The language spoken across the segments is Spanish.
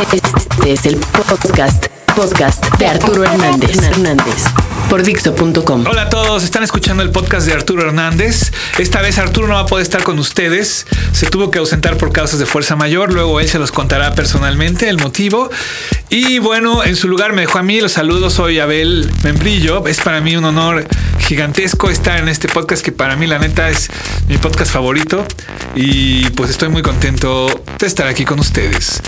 Este es el podcast, podcast de Arturo Hernández. Hernández por Dixo.com. Hola a todos, están escuchando el podcast de Arturo Hernández. Esta vez Arturo no va a poder estar con ustedes. Se tuvo que ausentar por causas de fuerza mayor. Luego él se los contará personalmente el motivo. Y bueno, en su lugar me dejó a mí. Los saludos, soy Abel Membrillo. Es para mí un honor gigantesco estar en este podcast que para mí la neta es mi podcast favorito. Y pues estoy muy contento de estar aquí con ustedes.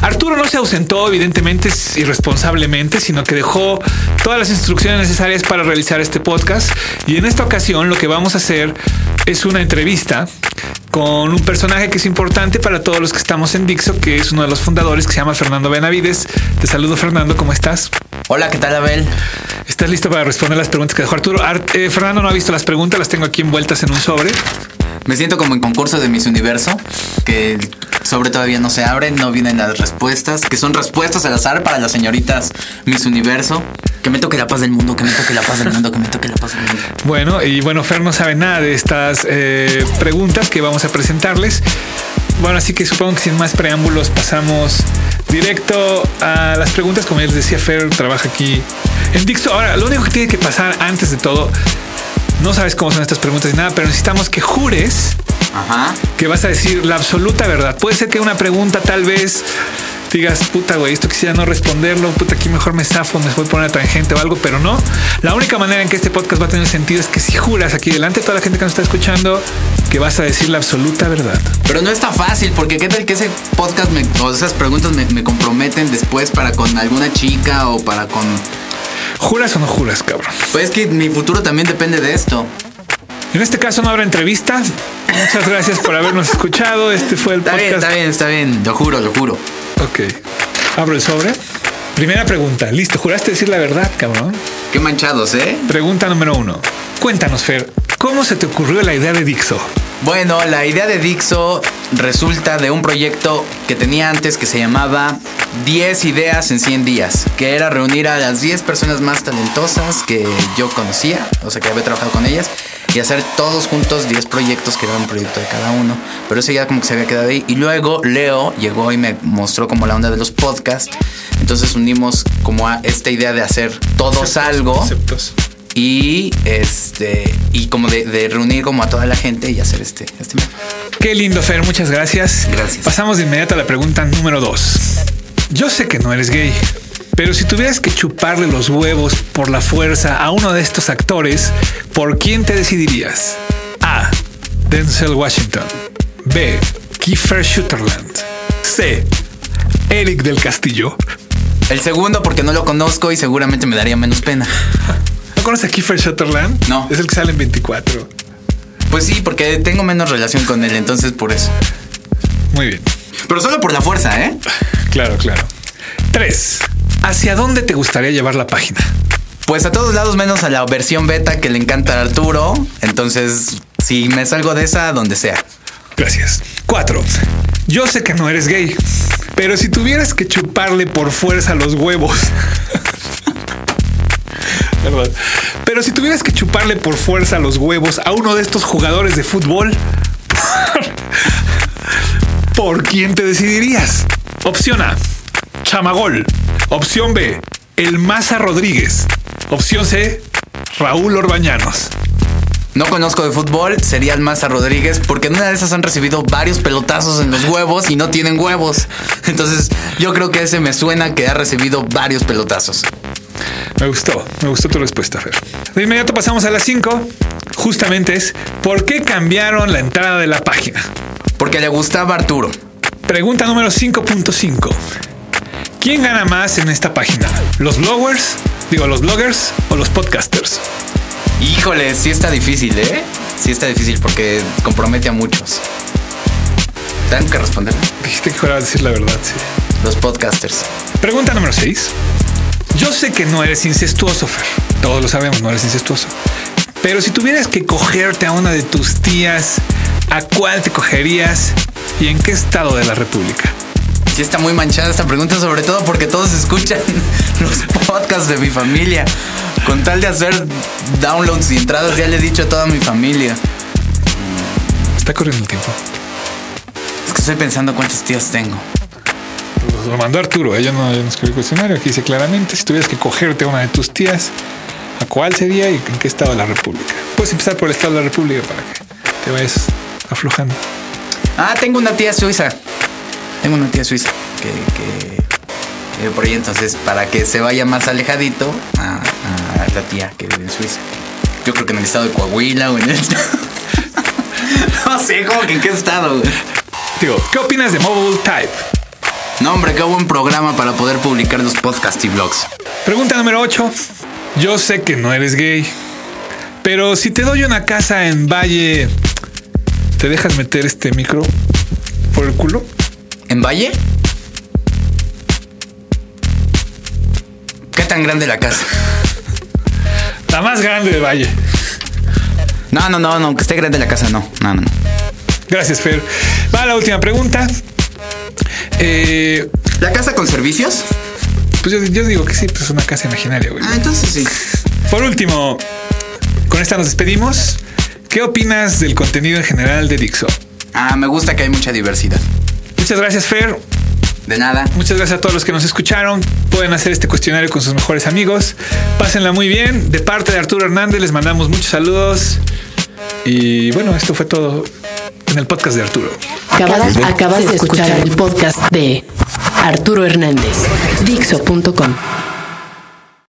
Arturo no se ausentó, evidentemente, irresponsablemente, sino que dejó todas las instrucciones necesarias para realizar este podcast. Y en esta ocasión lo que vamos a hacer es una entrevista con un personaje que es importante para todos los que estamos en Dixo, que es uno de los fundadores, que se llama Fernando Benavides. Te saludo, Fernando, ¿cómo estás? Hola, ¿qué tal, Abel? ¿Estás listo para responder las preguntas que dejó Arturo? Eh, Fernando no ha visto las preguntas, las tengo aquí envueltas en un sobre. Me siento como en concurso de Miss Universo, que sobre todavía no se abre, no vienen las respuestas, que son respuestas al azar para las señoritas Miss Universo. Que me toque la paz del mundo, que me toque la paz del mundo, que me toque la paz del mundo. Bueno, y bueno, Fer no sabe nada de estas eh, preguntas que vamos a presentarles. Bueno, así que supongo que sin más preámbulos pasamos directo a las preguntas. Como ya les decía, Fer trabaja aquí en Dixo. Ahora, lo único que tiene que pasar antes de todo, no sabes cómo son estas preguntas ni nada, pero necesitamos que jures que vas a decir la absoluta verdad. Puede ser que una pregunta tal vez digas, puta, güey, esto quisiera no responderlo, puta, aquí mejor me zafo, me voy a poner a tangente o algo, pero no. La única manera en que este podcast va a tener sentido es que si juras aquí delante de toda la gente que nos está escuchando que vas a decir la absoluta verdad. Pero no es tan fácil, porque qué tal que ese podcast o esas preguntas me, me comprometen después para con alguna chica o para con... ¿Juras o no juras, cabrón? Pues es que mi futuro también depende de esto. En este caso no habrá entrevista. Muchas gracias por habernos escuchado. Este fue el está podcast. Bien, está bien, está bien. Lo juro, lo juro. Ok. Abro el sobre. Primera pregunta. Listo. ¿Juraste decir la verdad, cabrón? Qué manchados, ¿eh? Pregunta número uno. Cuéntanos, Fer, ¿cómo se te ocurrió la idea de Dixo? Bueno, la idea de Dixo resulta de un proyecto que tenía antes que se llamaba 10 ideas en 100 días, que era reunir a las 10 personas más talentosas que yo conocía, o sea, que había trabajado con ellas, y hacer todos juntos 10 proyectos que era un proyecto de cada uno. Pero eso ya como que se había quedado ahí. Y luego Leo llegó y me mostró como la onda de los podcasts. Entonces unimos como a esta idea de hacer todos algo. Conceptos. Y este y como de, reunir como a toda la gente y hacer este, este. Qué lindo, Fer. Muchas gracias. Gracias. Pasamos de inmediato a la pregunta número dos. Yo sé que no eres gay. Pero si tuvieras que chuparle los huevos por la fuerza a uno de estos actores, ¿por quién te decidirías? A. Denzel Washington. B. Kiefer Sutherland. C. Eric del Castillo. El segundo porque no lo conozco y seguramente me daría menos pena. ¿No conoces a Kiefer Sutherland? No. Es el que sale en 24. Pues sí, porque tengo menos relación con él, entonces por eso. Muy bien. Pero solo por la fuerza, ¿eh? Claro, claro. 3. ¿Hacia dónde te gustaría llevar la página? Pues a todos lados menos a la versión beta que le encanta a Arturo. Entonces, si me salgo de esa, donde sea. Gracias. 4. Yo sé que no eres gay, pero si tuvieras que chuparle por fuerza los huevos. Pero si tuvieras que chuparle por fuerza los huevos a uno de estos jugadores de fútbol, ¿por quién te decidirías? Opción A, Chamagol. Opción B, El Maza Rodríguez. Opción C, Raúl Orbañanos. No conozco de fútbol, sería el Maza Rodríguez, porque en una de esas han recibido varios pelotazos en los huevos y no tienen huevos. Entonces, yo creo que ese me suena que ha recibido varios pelotazos. Me gustó, me gustó tu respuesta, Fer. De inmediato pasamos a las 5. Justamente es, ¿por qué cambiaron la entrada de la página? Porque le gustaba Arturo. Pregunta número 5.5. ¿Quién gana más en esta página? ¿Los bloggers? Digo, los bloggers o los podcasters? Híjole, sí está difícil, ¿eh? Sí está difícil porque compromete a muchos. Tengo que responder. Dijiste que fuera a decir la verdad, sí. Los podcasters. Pregunta número 6. Yo sé que no eres incestuoso, Fer. Todos lo sabemos, no eres incestuoso. Pero si tuvieras que cogerte a una de tus tías, ¿a cuál te cogerías y en qué estado de la República? Sí está muy manchada esta pregunta, sobre todo porque todos escuchan los podcasts de mi familia. Con tal de hacer downloads y entradas, ya le he dicho a toda mi familia. Está corriendo el tiempo. Es que estoy pensando cuántas tías tengo. lo mandó Arturo, ¿eh? yo, no, yo no escribí el cuestionario. Aquí dice claramente, si tuvieras que cogerte a una de tus tías, ¿a cuál sería y en qué estado de la República? Puedes empezar por el estado de la República para que te vayas aflojando. Ah, tengo una tía suiza. Tengo una tía suiza que, que vive por ahí. Entonces, para que se vaya más alejadito a, a la tía que vive en Suiza. Yo creo que en el estado de Coahuila o en el no sé, como que en qué estado. Digo, ¿qué opinas de Mobile Type? No, hombre, qué buen programa para poder publicar los podcasts y blogs. Pregunta número 8. Yo sé que no eres gay, pero si te doy una casa en Valle, ¿te dejas meter este micro por el culo? ¿En Valle? ¿Qué tan grande la casa? La más grande de Valle. No, no, no, no, que esté grande la casa, no. No, no, no. Gracias, Fer. Va la última pregunta. Eh, ¿La casa con servicios? pues yo, yo digo que sí, pues es una casa imaginaria, güey. Ah, entonces sí. Por último, con esta nos despedimos. ¿Qué opinas del contenido en general de Dixo? Ah, me gusta que hay mucha diversidad. Muchas gracias, Fer. De nada. Muchas gracias a todos los que nos escucharon. Pueden hacer este cuestionario con sus mejores amigos. Pásenla muy bien. De parte de Arturo Hernández les mandamos muchos saludos. Y bueno, esto fue todo en el podcast de Arturo. Acabas, acabas de escuchar el podcast de Arturo Hernández. Dixo.com.